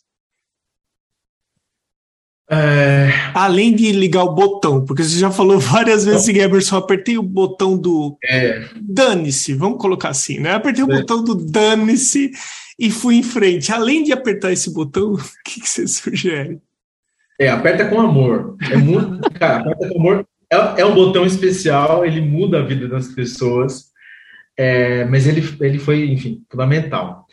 É... Além de ligar o botão, porque você já falou várias vezes assim, Emerson, apertei o botão do é... dane-se, vamos colocar assim, né? Apertei o é. botão do dane-se e fui em frente. Além de apertar esse botão, o que, que você sugere? É, aperta com amor. É muito, cara, aperta com amor. É, é, um botão especial, ele muda a vida das pessoas, é, mas ele, ele foi, enfim, fundamental.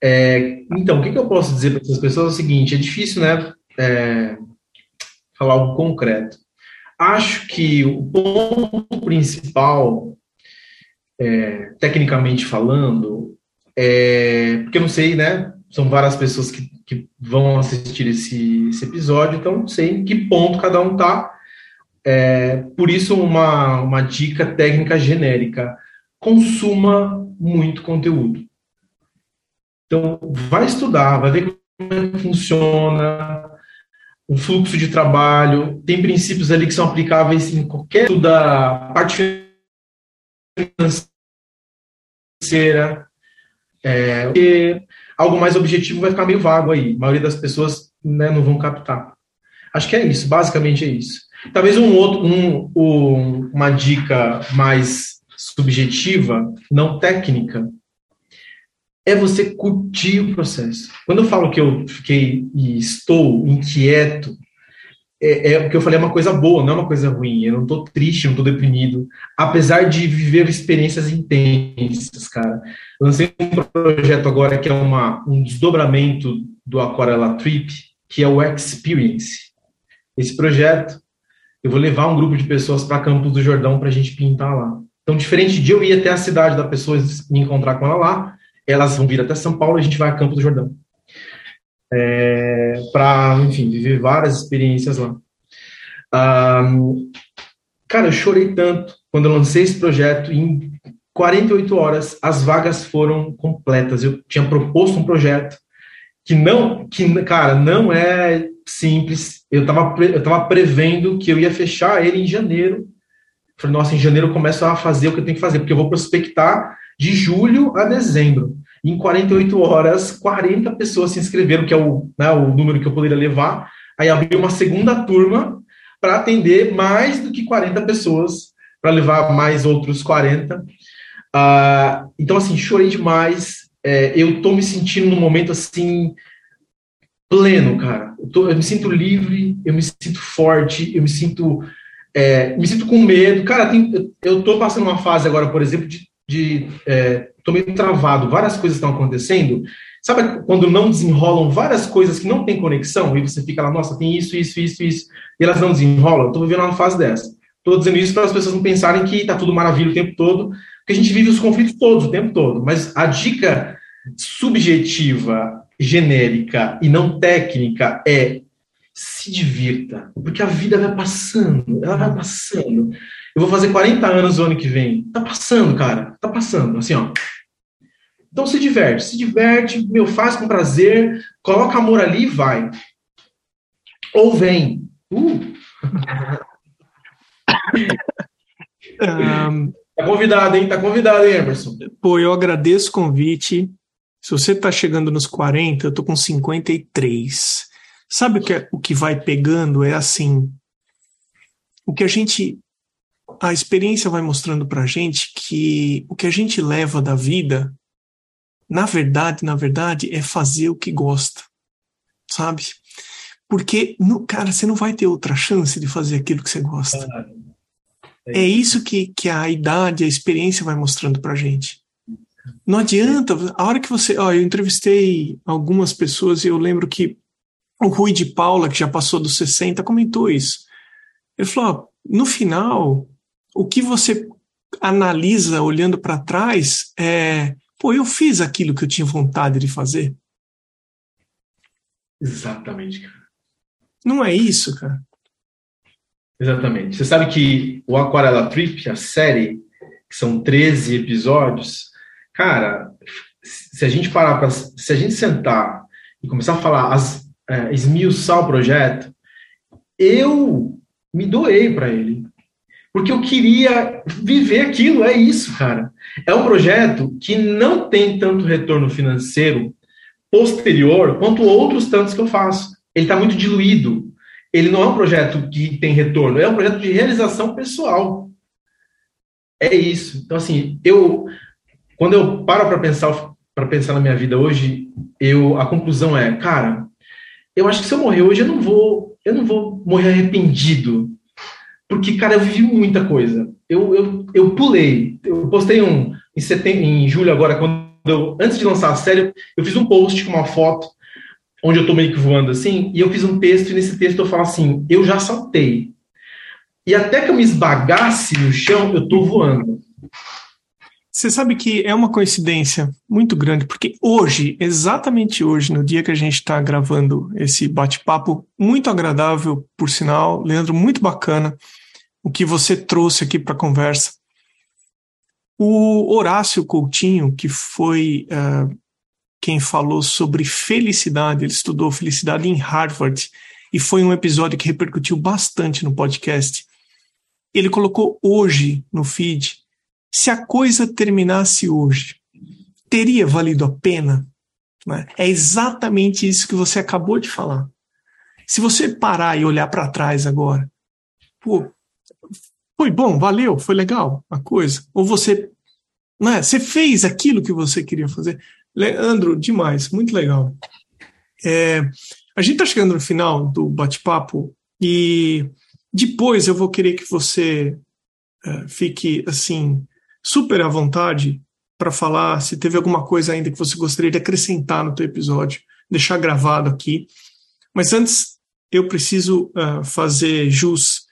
É, então, o que, que eu posso dizer para essas pessoas é o seguinte: é difícil, né? É, falar algo concreto. Acho que o ponto principal, é, tecnicamente falando, é, porque eu não sei, né? São várias pessoas que, que vão assistir esse, esse episódio, então não sei em que ponto cada um tá. É, por isso, uma, uma dica técnica genérica: consuma muito conteúdo. Então, vai estudar, vai ver como é que funciona, o fluxo de trabalho, tem princípios ali que são aplicáveis em qualquer da parte financeira, é, porque algo mais objetivo vai ficar meio vago aí. A maioria das pessoas né, não vão captar. Acho que é isso, basicamente é isso. Talvez um outro, um, um, uma dica mais subjetiva, não técnica, é você curtir o processo. Quando eu falo que eu fiquei e estou inquieto, é, é porque eu falei é uma coisa boa, não é uma coisa ruim. Eu não estou triste, não estou deprimido, apesar de viver experiências intensas, cara. Eu lancei um projeto agora que é uma, um desdobramento do Aquarela Trip, que é o Experience. Esse projeto, eu vou levar um grupo de pessoas para Campos do Jordão para a gente pintar lá. Então, diferente de eu ir até a cidade da pessoa e me encontrar com ela lá, elas vão vir até São Paulo e a gente vai a Campo do Jordão. É, para, enfim, viver várias experiências lá. Cara, eu chorei tanto quando eu lancei esse projeto. Em 48 horas, as vagas foram completas. Eu tinha proposto um projeto que não, que, cara, não é simples. Eu estava eu tava prevendo que eu ia fechar ele em janeiro. Falei, nossa, em janeiro eu começo a fazer o que eu tenho que fazer, porque eu vou prospectar de julho a dezembro. Em 48 horas, 40 pessoas se inscreveram, que é o, né, o número que eu poderia levar. Aí abri uma segunda turma para atender mais do que 40 pessoas, para levar mais outros 40. Uh, ah, então, assim, chorei demais. É, eu estou me sentindo num momento assim pleno, cara. Eu, tô, eu, me sinto livre, eu me sinto forte, eu me sinto, é, me sinto com medo. Cara, tem, eu estou passando uma fase agora, por exemplo, de é, tô meio travado, várias coisas estão acontecendo. Sabe quando não desenrolam várias coisas que não tem conexão e você fica lá, nossa, tem isso, isso, isso, isso, e elas não desenrolam? Estou vivendo uma fase dessa. Estou dizendo isso para as pessoas não pensarem que está tudo maravilha o tempo todo, porque a gente vive os conflitos todos o tempo todo. Mas a dica subjetiva, genérica e não técnica é se divirta, porque a vida vai passando, ela vai passando. Eu vou fazer 40 anos no ano que vem. Tá passando, cara. Tá passando, assim, ó. Então se diverte, se diverte, meu, faz com prazer, coloca amor ali e vai. Ou vem. Uh. um, tá convidado, hein? Tá convidado, hein, Emerson? Pô, eu agradeço o convite. Se você tá chegando nos 40, eu tô com 53. Sabe o que, é, o que vai pegando? É assim. O que a gente. A experiência vai mostrando pra gente que o que a gente leva da vida na verdade, na verdade, é fazer o que gosta, sabe? Porque, no, cara, você não vai ter outra chance de fazer aquilo que você gosta. É isso que, que a idade, a experiência vai mostrando pra gente. Não adianta, a hora que você. Ó, eu entrevistei algumas pessoas e eu lembro que o Rui de Paula, que já passou dos 60, comentou isso. Ele falou: ó, no final, o que você analisa olhando para trás é Pô, eu fiz aquilo que eu tinha vontade de fazer. Exatamente, cara. Não é isso, cara? Exatamente. Você sabe que o Aquarela Trip, a série, que são 13 episódios, cara, se a gente parar para. Se a gente sentar e começar a falar, as, é, esmiuçar o projeto, eu me doei para ele porque eu queria viver aquilo, é isso, cara. É um projeto que não tem tanto retorno financeiro posterior quanto outros tantos que eu faço. Ele está muito diluído. Ele não é um projeto que tem retorno, é um projeto de realização pessoal. É isso. Então, assim, eu quando eu paro para pensar para pensar na minha vida hoje, eu a conclusão é, cara, eu acho que se eu morrer hoje eu não vou eu não vou morrer arrependido porque, cara, eu vivi muita coisa. Eu, eu, eu pulei. Eu postei um em, setembro, em julho agora, quando eu, antes de lançar a série, eu fiz um post com uma foto onde eu tô meio que voando assim, e eu fiz um texto, e nesse texto eu falo assim: eu já saltei. E até que eu me esbagasse no chão, eu tô voando. Você sabe que é uma coincidência muito grande, porque hoje, exatamente hoje, no dia que a gente está gravando esse bate-papo, muito agradável, por sinal, Leandro, muito bacana, o que você trouxe aqui para a conversa. O Horácio Coutinho, que foi uh, quem falou sobre felicidade, ele estudou felicidade em Harvard e foi um episódio que repercutiu bastante no podcast. Ele colocou hoje no feed: se a coisa terminasse hoje, teria valido a pena? Né? É exatamente isso que você acabou de falar. Se você parar e olhar para trás agora, pô, foi bom, valeu, foi legal a coisa. Ou você, né, você fez aquilo que você queria fazer. Leandro, demais, muito legal. É, a gente está chegando no final do bate-papo e depois eu vou querer que você é, fique assim super à vontade para falar se teve alguma coisa ainda que você gostaria de acrescentar no teu episódio, deixar gravado aqui. Mas antes eu preciso uh, fazer jus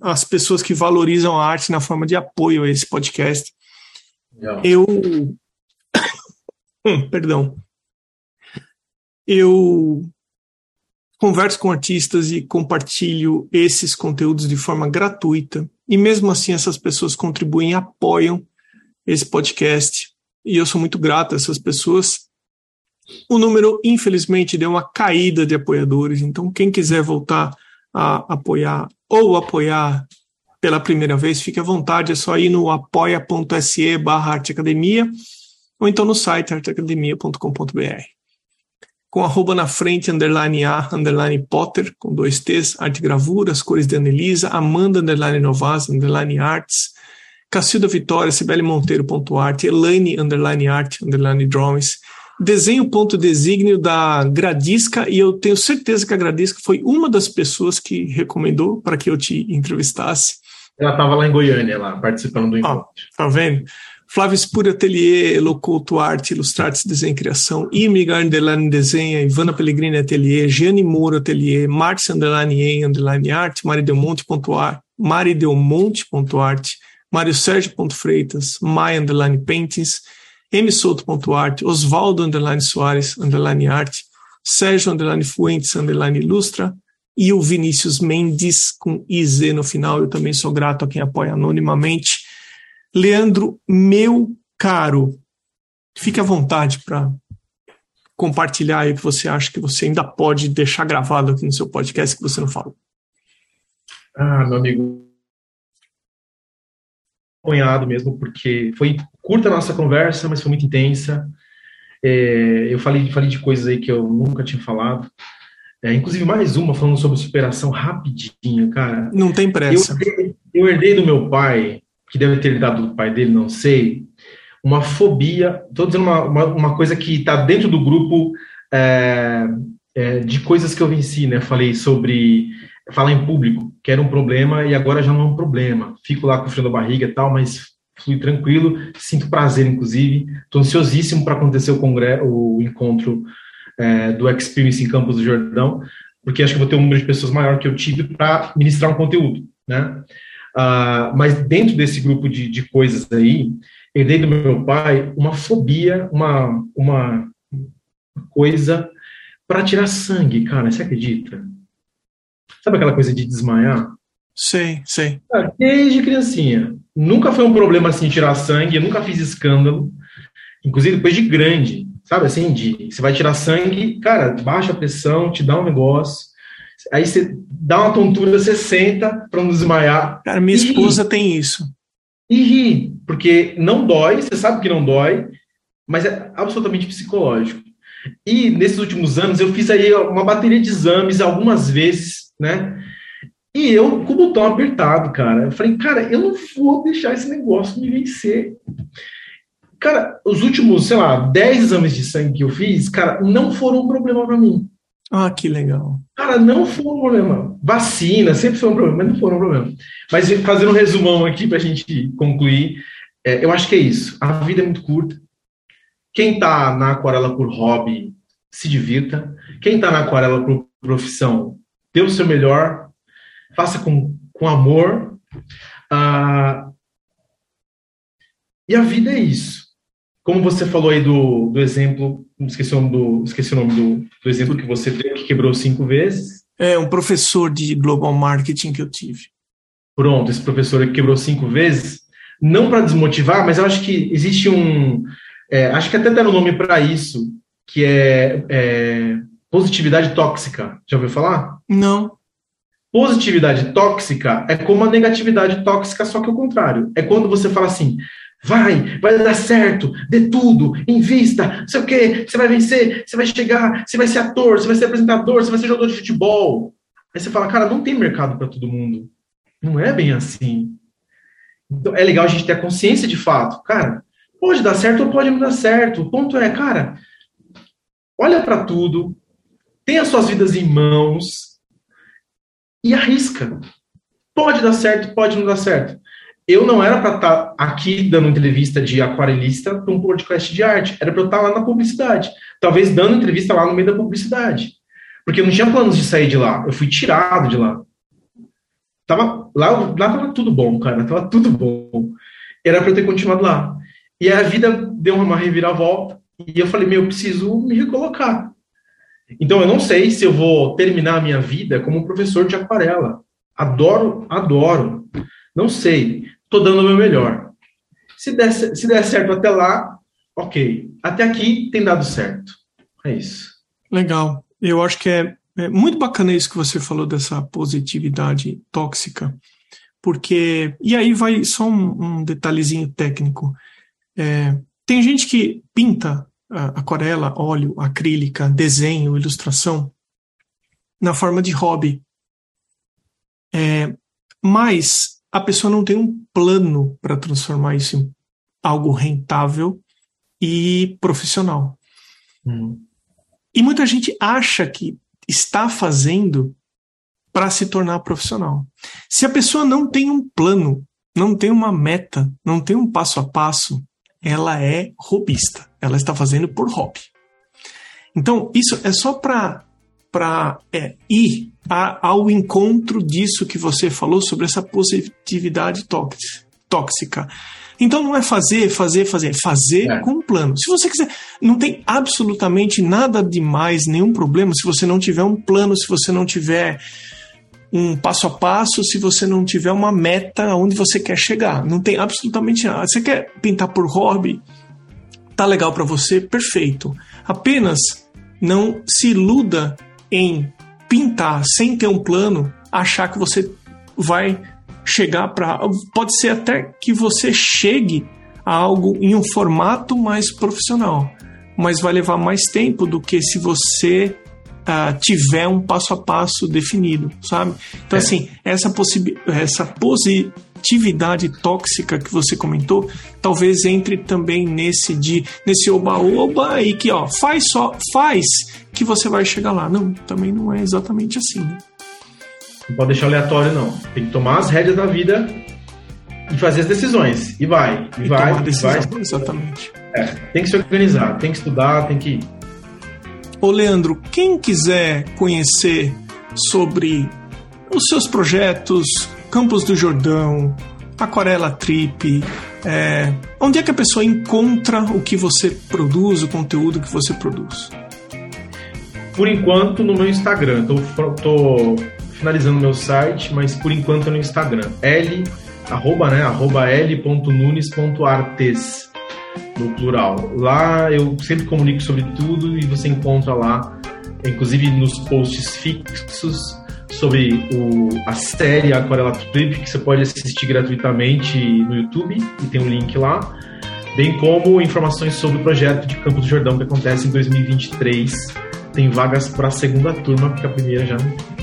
as pessoas que valorizam a arte na forma de apoio a esse podcast. Eu. hum, perdão. Eu converso com artistas e compartilho esses conteúdos de forma gratuita. E mesmo assim, essas pessoas contribuem e apoiam esse podcast. E eu sou muito grato a essas pessoas. O número, infelizmente, deu uma caída de apoiadores. Então, quem quiser voltar a apoiar ou apoiar pela primeira vez, fique à vontade, é só ir no apoia.se barra arteacademia ou então no site arteacademia.com.br. Com arroba na frente, underline A, underline Potter, com dois T's, arte gravura, as cores de Anelisa, Amanda, underline Novas, underline Arts, Cacilda Vitória, Sibeli Monteiro, ponto arte, Elaine, underline art, underline drawings, desenho ponto desígnio da Gradisca e eu tenho certeza que a Gradisca foi uma das pessoas que recomendou para que eu te entrevistasse. Ela estava lá em Goiânia, lá, participando do encontro. Ah, tá vendo? Flávio Spura Atelier, Locoto Arte, Ilustrates Desenho e Criação, Imiga Underline Desenha, Ivana Pellegrini Atelier, Gianni Moura Atelier, Marx Underline E Underline Arte, Maridelmonte.art, Maridelmonte.art, Mário Sérgio.freitas, Mai Underline Paintings, M Souto.art, Osvaldo Underline Soares Underline Arte, Sérgio Underline Fuentes Underline Ilustra, e o Vinícius Mendes com IZ no final. Eu também sou grato a quem apoia anonimamente. Leandro, meu caro, fique à vontade para compartilhar aí o que você acha que você ainda pode deixar gravado aqui no seu podcast que você não falou. Ah, meu amigo, acompanhado mesmo, porque foi curta a nossa conversa, mas foi muito intensa. É, eu falei, falei de coisas aí que eu nunca tinha falado. É, inclusive, mais uma falando sobre superação rapidinho, cara. Não tem pressa. Eu, eu herdei do meu pai que deve ter dado do pai dele, não sei, uma fobia, estou dizendo uma, uma, uma, coisa que está dentro do grupo é, é, de coisas que eu venci, né? Falei sobre falar em público, que era um problema e agora já não é um problema. Fico lá com frio da barriga e tal, mas fui tranquilo, sinto prazer, inclusive. Estou ansiosíssimo para acontecer o, congresso, o encontro é, do Experience em Campos do Jordão, porque acho que vou ter um número de pessoas maior que eu tive para ministrar um conteúdo, né? Uh, mas dentro desse grupo de, de coisas aí, herdei do meu pai uma fobia, uma, uma coisa para tirar sangue, cara. Você acredita? Sabe aquela coisa de desmaiar? Sei, sei. Desde criancinha. Nunca foi um problema assim tirar sangue, eu nunca fiz escândalo. Inclusive depois de grande, sabe assim, de você vai tirar sangue, cara, baixa a pressão, te dá um negócio. Aí você dá uma tontura, você senta para não desmaiar. Cara, minha esposa ri. tem isso. E ri, porque não dói, você sabe que não dói, mas é absolutamente psicológico. E nesses últimos anos eu fiz aí uma bateria de exames algumas vezes, né? E eu com o botão apertado, cara. Eu falei, cara, eu não vou deixar esse negócio me vencer. Cara, os últimos, sei lá, 10 exames de sangue que eu fiz, cara, não foram um problema para mim. Ah, que legal. Cara, não foi um problema. Vacina sempre foi um problema, mas não foi um problema. Mas fazendo um resumão aqui para a gente concluir, é, eu acho que é isso. A vida é muito curta. Quem está na aquarela por hobby, se divirta. Quem está na aquarela por profissão, dê o seu melhor. Faça com, com amor. Ah, e a vida é isso. Como você falou aí do, do exemplo esqueci o nome do, esqueci o nome do, do exemplo que você deu, que quebrou cinco vezes. É, um professor de global marketing que eu tive. Pronto, esse professor que quebrou cinco vezes, não para desmotivar, mas eu acho que existe um. É, acho que até deram nome para isso, que é, é positividade tóxica. Já ouviu falar? Não. Positividade tóxica é como a negatividade tóxica, só que o contrário. É quando você fala assim: Vai, vai dar certo, dê tudo, invista, não sei o quê, você vai vencer, você vai chegar, você vai ser ator, você vai ser apresentador, você vai ser jogador de futebol. Aí você fala, cara, não tem mercado para todo mundo. Não é bem assim. Então é legal a gente ter a consciência de fato. Cara, pode dar certo ou pode não dar certo. O ponto é, cara, olha para tudo, tem as suas vidas em mãos e arrisca. Pode dar certo, pode não dar certo eu não era para estar tá aqui dando entrevista de aquarelista para um podcast de arte, era para eu estar tá lá na publicidade. Talvez dando entrevista lá no meio da publicidade. Porque eu não tinha planos de sair de lá, eu fui tirado de lá. Tava, lá, lá tudo bom, cara, tava tudo bom. Era para eu ter continuado lá. E a vida deu uma reviravolta e eu falei, meu, eu preciso me recolocar. Então eu não sei se eu vou terminar a minha vida como professor de aquarela. Adoro, adoro. Não sei estou dando o meu melhor. Se der, se der certo até lá, ok. Até aqui tem dado certo. É isso. Legal. Eu acho que é, é muito bacana isso que você falou dessa positividade tóxica. Porque. E aí vai só um, um detalhezinho técnico. É, tem gente que pinta aquarela, óleo, acrílica, desenho, ilustração na forma de hobby. É, mas a pessoa não tem um plano para transformar isso em algo rentável e profissional. Hum. E muita gente acha que está fazendo para se tornar profissional. Se a pessoa não tem um plano, não tem uma meta, não tem um passo a passo, ela é robista. Ela está fazendo por hobby. Então, isso é só para para é, ir a, ao encontro disso que você falou sobre essa positividade tóxica. Então não é fazer, fazer, fazer, fazer é. com um plano. Se você quiser, não tem absolutamente nada demais, nenhum problema se você não tiver um plano, se você não tiver um passo a passo, se você não tiver uma meta onde você quer chegar. Não tem absolutamente nada. Você quer pintar por hobby? Tá legal para você? Perfeito. Apenas não se iluda em pintar sem ter um plano, achar que você vai chegar para. Pode ser até que você chegue a algo em um formato mais profissional, mas vai levar mais tempo do que se você uh, tiver um passo a passo definido, sabe? Então, é. assim, essa, essa positividade tóxica que você comentou, talvez entre também nesse de nesse oba-oba e que, ó, faz só, faz que você vai chegar lá. Não, também não é exatamente assim. Né? Não pode deixar aleatório, não. Tem que tomar as rédeas da vida e fazer as decisões. E vai, e, e vai, decisão, e vai. Exatamente. É, tem que se organizar, tem que estudar, tem que. Ô, Leandro, quem quiser conhecer sobre os seus projetos, Campos do Jordão, Aquarela Trip, é, onde é que a pessoa encontra o que você produz, o conteúdo que você produz? Por enquanto no meu Instagram. Tô finalizando meu site, mas por enquanto no Instagram. L, arroba, né? Arroba l.nunes.artes no plural. Lá eu sempre comunico sobre tudo e você encontra lá, inclusive nos posts fixos, sobre o, a série Aquarela Trip, que você pode assistir gratuitamente no YouTube, e tem um link lá, bem como informações sobre o projeto de Campos do Jordão que acontece em 2023 tem vagas para a segunda turma, porque a primeira já não tem.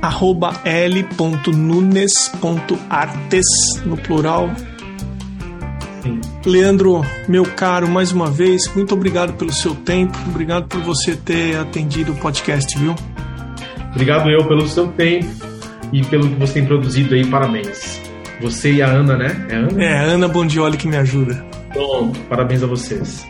Arroba l.nunes.artes, no plural. Leandro, meu caro, mais uma vez, muito obrigado pelo seu tempo, obrigado por você ter atendido o podcast, viu? Obrigado eu pelo seu tempo e pelo que você tem produzido aí, parabéns. Você e a Ana, né? É a Ana? É, a Ana Bondioli que me ajuda. Bom, parabéns a vocês.